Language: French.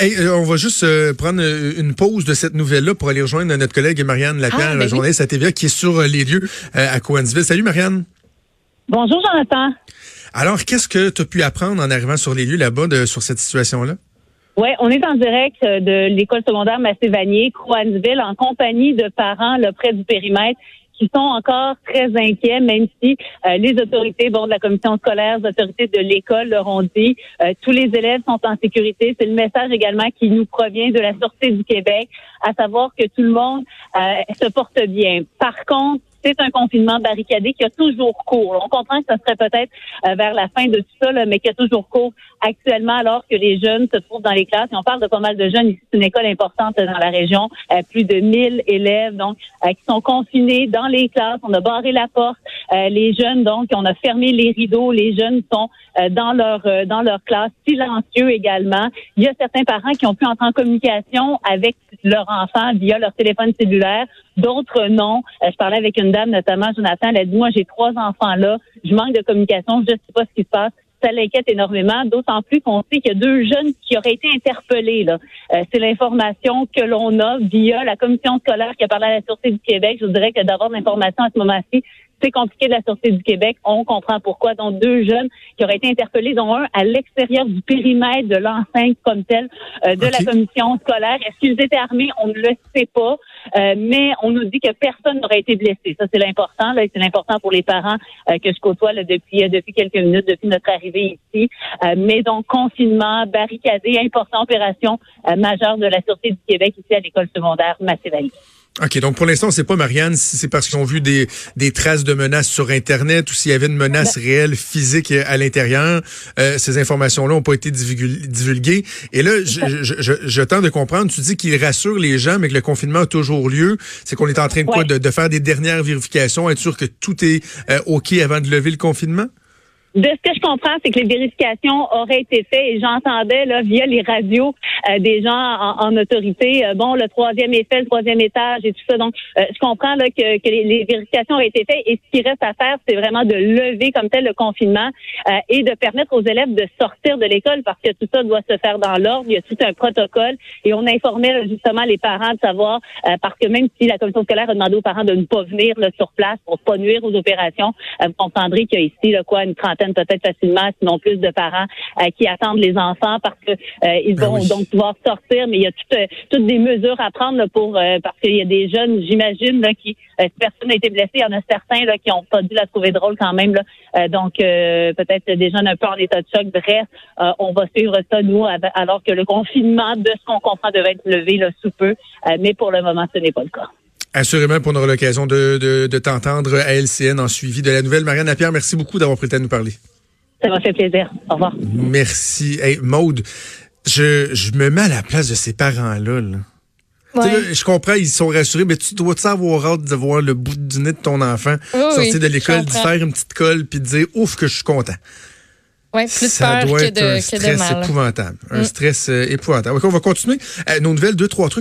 Hey, euh, on va juste euh, prendre euh, une pause de cette nouvelle-là pour aller rejoindre notre collègue Marianne Lapierre, Ah, ben oui. journaliste à TVA, qui est sur les lieux euh, à Coansville. Salut Marianne. Bonjour, Jonathan. Alors, qu'est-ce que tu as pu apprendre en arrivant sur les lieux là-bas de- sur cette situation-là? Oui, on est en direct de l'école secondaire Massé-Vanier, en compagnie de parents là, près du périmètre qui sont encore très inquiets, même si euh, les autorités, bon, de la commission scolaire, les autorités de l'école leur ont dit, euh, tous les élèves sont en sécurité. C'est le message également qui nous provient de la Sûreté du Québec, à savoir que tout le monde euh, se porte bien. Par contre, c'est un confinement barricadé qui a toujours cours. On comprend que ce serait peut-être euh, vers la fin de tout ça, là, mais qui a toujours cours actuellement alors que les jeunes se trouvent dans les classes. Et on parle de pas mal de jeunes. Ici, c'est une école importante dans la région. Euh, plus de 1000 élèves donc euh, qui sont confinés dans les classes. On a barré la porte. Euh, les jeunes, donc, on a fermé les rideaux. Les jeunes sont euh, dans leur euh, dans leur classe, silencieux également. Il y a certains parents qui ont pu entrer en communication avec leur enfant via leur téléphone cellulaire. D'autres non. Euh, je parlais avec une dame, notamment Jonathan. Elle a dit moi j'ai trois enfants là. Je manque de communication. Je ne sais pas ce qui se passe ça l'inquiète énormément, d'autant plus qu'on sait qu'il y a deux jeunes qui auraient été interpellés. Là. Euh, c'est l'information que l'on a via la commission scolaire qui a parlé à la Sûreté du Québec. Je vous dirais que d'avoir l'information à ce moment-ci, c'est compliqué de la Sûreté du Québec. On comprend pourquoi. Donc, deux jeunes qui auraient été interpellés, dont un à l'extérieur du périmètre de l'enceinte comme tel euh, de la commission scolaire. Est-ce qu'ils étaient armés? On ne le sait pas. Euh, mais on nous dit que personne n'aurait été blessé. Ça, c'est l'important. Là, c'est l'important pour les parents euh, que je côtoie là, depuis, euh, depuis quelques minutes, depuis notre arrivée ici. Euh, mais donc, confinement, barricadé, important opération euh, majeure de la Sûreté du Québec ici à l'école secondaire Massé-Valley. OK, donc pour l'instant, sait pas, Marianne, si c'est parce qu'ils ont vu des, des traces de menaces sur Internet ou s'il y avait une menace réelle, physique euh, à l'intérieur. Euh, ces informations-là n'ont pas été divulgu- divulguées. Et là, je, je, je, je tente de comprendre, tu dis qu'il rassure les gens, mais que le confinement a toujours lieu. C'est qu'on est en train de quoi? De, de faire des dernières vérifications, être sûr que tout est euh, OK avant de lever le confinement? De ce que je comprends, c'est que les vérifications auraient été faites et j'entendais là via les radios des gens en, en autorité. euh, bon, le troisième fait, le troisième étage et tout ça. Donc, euh, je comprends là que, que les, les vérifications auraient été faites et ce qui reste à faire, c'est vraiment de lever comme tel le confinement euh, et de permettre aux élèves de sortir de l'école parce que tout ça doit se faire dans l'ordre. Il y a tout un protocole et on informait justement les parents de savoir euh, parce que même si la commission scolaire a demandé aux parents de ne pas venir là, sur place pour pas nuire aux opérations, euh, vous comprendrez qu'il y a ici là, quoi une trentaine peut-être facilement, sinon plus de parents euh, qui attendent les enfants parce que euh, ils Ben vont oui. donc pouvoir sortir, mais il y a toutes, euh, toutes des mesures à prendre là, pour euh, parce qu'il y a des jeunes, j'imagine, là, qui euh, si personne n'a été blessé, il y en a certains là, qui ont pas dû la trouver drôle quand même. Là. Euh, donc euh, peut-être des jeunes un peu en état de choc. Bref, euh, on va suivre ça nous alors que le confinement, de ce qu'on comprend, devait être levé là, sous peu, Euh, mais pour le moment, ce n'est pas le cas. Assurément, pour on aura l'occasion de, de, de t'entendre à LCN en suivi de la nouvelle. Marianne Lapierre, merci beaucoup d'avoir prêté à nous parler. Ça m'a fait plaisir. Au revoir. Merci. Hey, Maude, je, je me mets à la place de ces parents-là. là. Ouais. je comprends, ils sont rassurés, mais tu dois avoir hâte de voir le bout du nez de ton enfant Oui, sortir oui, de l'école, d'y faire une petite colle, puis de dire ouf que je suis content. Ouais, plus Ça peur doit que être de, un que de stress mal. épouvantable. Un Mm. stress euh, épouvantable. On va continuer. Euh, nos nouvelles, deux, trois trucs.